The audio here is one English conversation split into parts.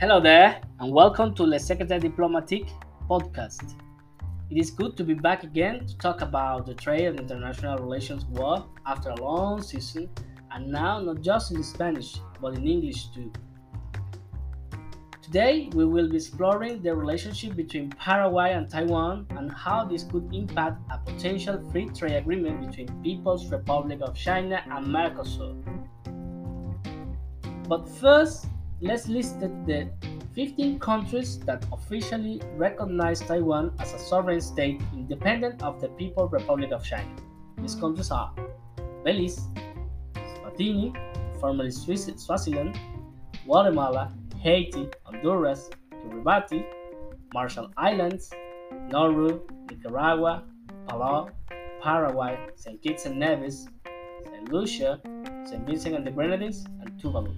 Hello there, and welcome to Le Secrétaire Diplomatique podcast. It is good to be back again to talk about the trade and international relations war after a long season, and now not just in Spanish, but in English too. Today, we will be exploring the relationship between Paraguay and Taiwan and how this could impact a potential free trade agreement between People's Republic of China and Mercosur. But first, let's list the 15 countries that officially recognize Taiwan as a sovereign state independent of the People's Republic of China. These countries are Belize, Eswatini, formerly Swaziland, Guatemala, Haiti, Honduras, Kiribati, Marshall Islands, Nauru, Nicaragua, Palau, Paraguay, St. Kitts and Nevis, St. Lucia, St. Vincent and the Grenadines, and Tuvalu.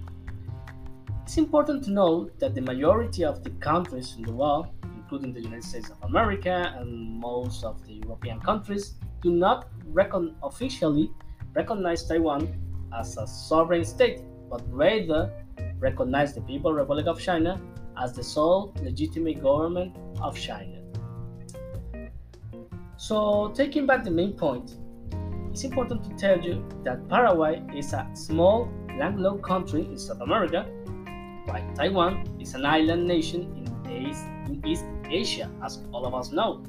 It's important to note that the majority of the countries in the world, including the United States of America and most of the European countries, do not recon- officially recognize Taiwan as a sovereign state, but rather recognize the People's Republic of China as the sole legitimate government of China. So, taking back the main point, it's important to tell you that Paraguay is a small landlocked country in South America, while Taiwan is an island nation in East, Asia, as all of us know.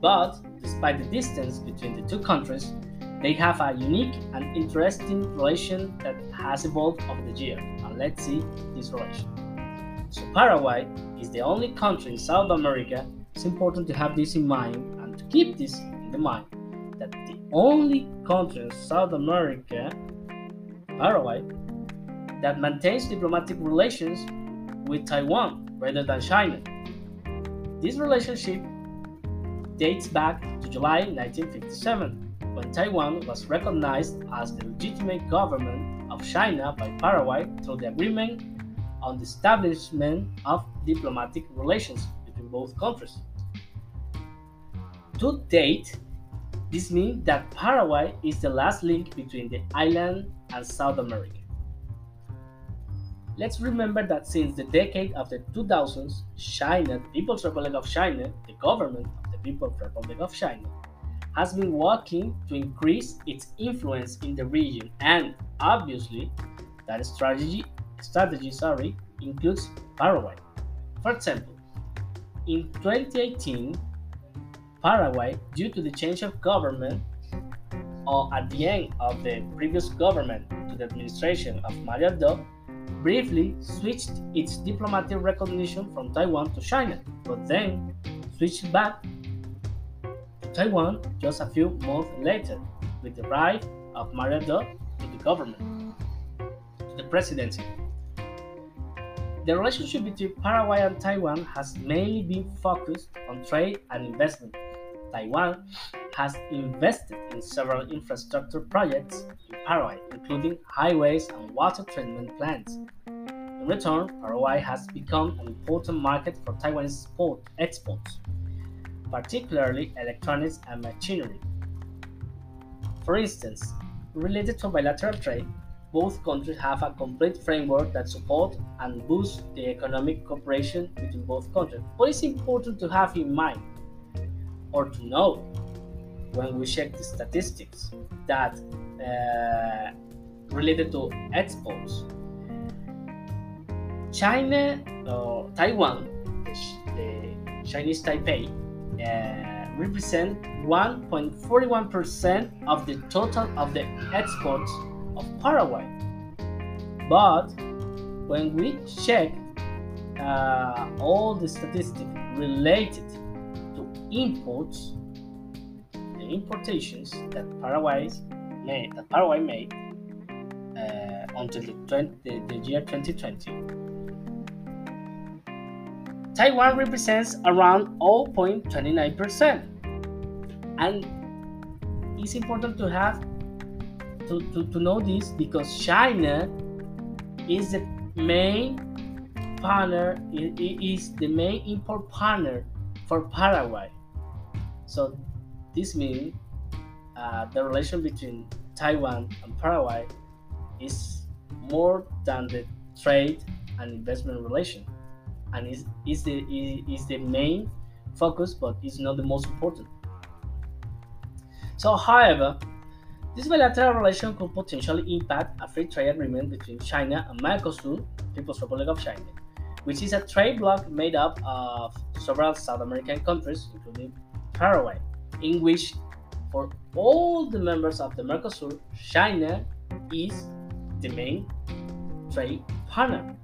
But despite the distance between the two countries, they have a unique and interesting relation that has evolved over the years And let's see this relation. So Paraguay is the only country in South America. It's important to have this in mind and to keep this in the mind that the only country in South America, Paraguay, that maintains diplomatic relations with Taiwan rather than China. This relationship dates back to July 1957 when Taiwan was recognized as the legitimate government of China by Paraguay through the agreement on the establishment of diplomatic relations between both countries. To date, this means that Paraguay is the last link between the island and South America. Let's remember that since the decade of the 2000s, China, the People's Republic of China, the government of the People's Republic of China, has been working to increase its influence in the region and obviously that strategy strategy sorry includes Paraguay. For example, in 2018, Paraguay, due to the change of government or at the end of the previous government to the administration of Mario Abdo, briefly switched its diplomatic recognition from Taiwan to China, but then switched back to Taiwan just a few months later with the rise of Mario Abdo to the government, to the presidency. The relationship between Paraguay and Taiwan has mainly been focused on trade and investment. Taiwan has invested in several infrastructure projects in Paraguay, including highways and water treatment plants. In return, Paraguay has become an important market for Taiwanese exports particularly electronics and machinery. For instance, related to bilateral trade, both countries have a complete framework that supports and boosts the economic cooperation between both countries. What is important to have in mind or to know when we check the statistics that uh, related to exports. China or Taiwan, the, the Chinese Taipei, uh, represent 1.41% of the total of the exports of Paraguay. But when we check uh, all the statistics related to imports, importations that Paraguay made, that Paraguay made uh, until the, 20, the, the year 2020, Taiwan represents around 0.29%. And it's important to have to, to, to know this because China is the main partner, it is the main import partner for Paraguay. So this means uh, the relation between Taiwan and Paraguay is more than the trade and investment relation. and is, is, the, is the main focus, but it's not the most important. So, however, this bilateral relation could potentially impact a free trade agreement between China and Mercosur, People's Republic of China, which is a trade bloc made up of several South American countries, including Paraguay, in which for all the members of the Mercosur, China is the main trade partner.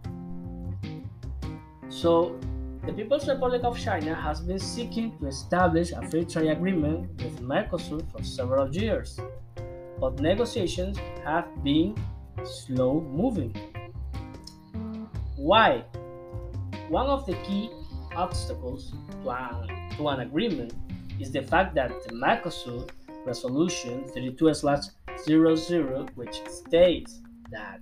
So, the People's Republic of China has been seeking to establish a free trade agreement with Mercosur for several years but negotiations have been slow moving. Why? One of the key obstacles to an, to an agreement is the fact that the Mercosur Resolution 32/00, which states that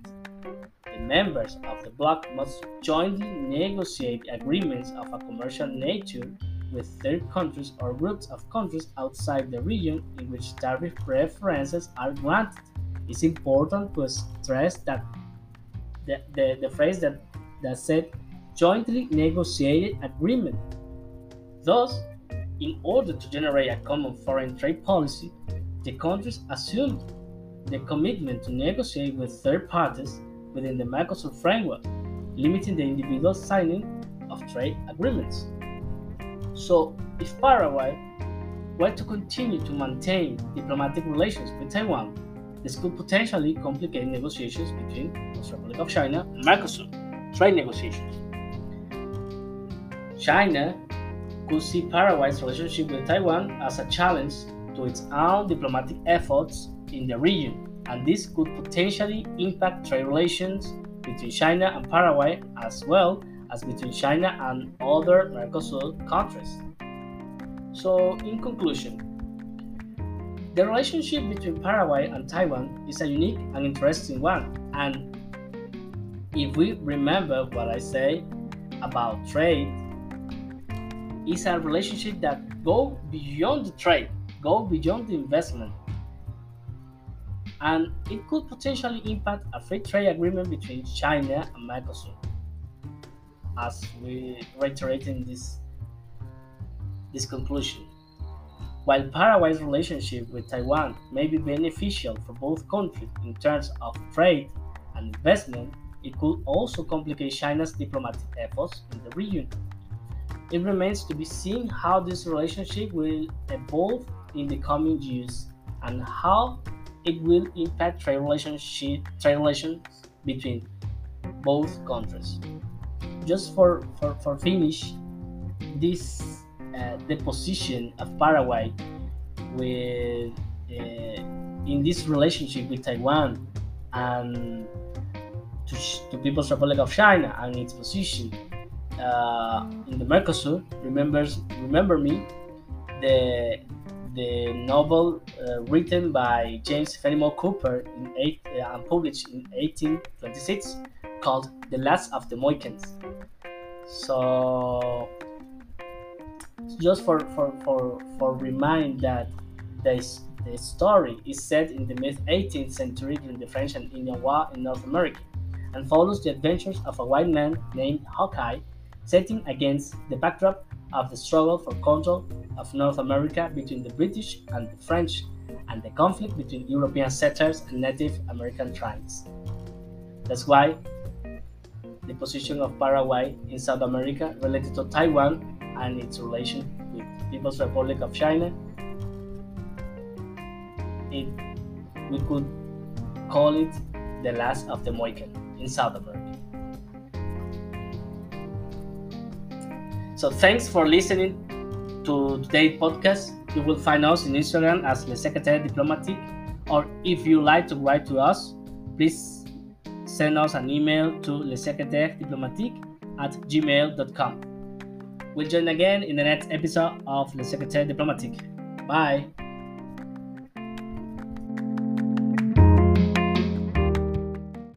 the members of the bloc must jointly negotiate agreements of a commercial nature with third countries or groups of countries outside the region in which tariff preferences are granted. It's important to stress that the, the, the phrase that, that said jointly negotiated agreement. Thus, in order to generate a common foreign trade policy, the countries assumed the commitment to negotiate with third parties within the Mercosur framework, limiting the individual signing of trade agreements. So, if Paraguay were to continue to maintain diplomatic relations with Taiwan, this could potentially complicate negotiations between the Republic of China and Mercosur, trade negotiations. China could see Paraguay's relationship with Taiwan as a challenge to its own diplomatic efforts in the region, and this could potentially impact trade relations between China and Paraguay as well as between China and other Mercosur countries. So, in conclusion, the relationship between Paraguay and Taiwan is a unique and interesting one. And if we remember what I say about trade, it's a relationship that go beyond the trade, go beyond the investment. And it could potentially impact a free trade agreement between China and Mercosur as we reiterate in this this conclusion. While Paraguay's relationship with Taiwan may be beneficial for both countries in terms of trade and investment, it could also complicate China's diplomatic efforts in the region. It remains to be seen how this relationship will evolve in the coming years and how it will impact trade, relationship, trade relations between both countries. Just for for, for finish this uh, the position of Paraguay with uh, in this relationship with Taiwan and to, to People's Republic of China and its position uh, in the Mercosur. Remembers remember me the the novel uh, written by James Fenimore Cooper in eight, uh, and published in 1826 called The Last of the Mohicans. So just for for for, for remind that this the story is set in the mid 18th century during the French and Indian War in North America and follows the adventures of a white man named Hawkeye setting against the backdrop of the struggle for control of North America between the British and the French and the conflict between European settlers and Native American tribes. That's why the position of Paraguay in South America related to Taiwan and its relation with People's Republic of China. It, we could call it the last of the Mohican in South America. So thanks for listening to today's podcast. You will find us in Instagram as Le Secrétaire Diplomatique, or if you like to write to us, please send us an email to lesecretairediplomatique at gmail.com. We'll join again in the next episode of Le Secrétaire Diplomatique. Bye.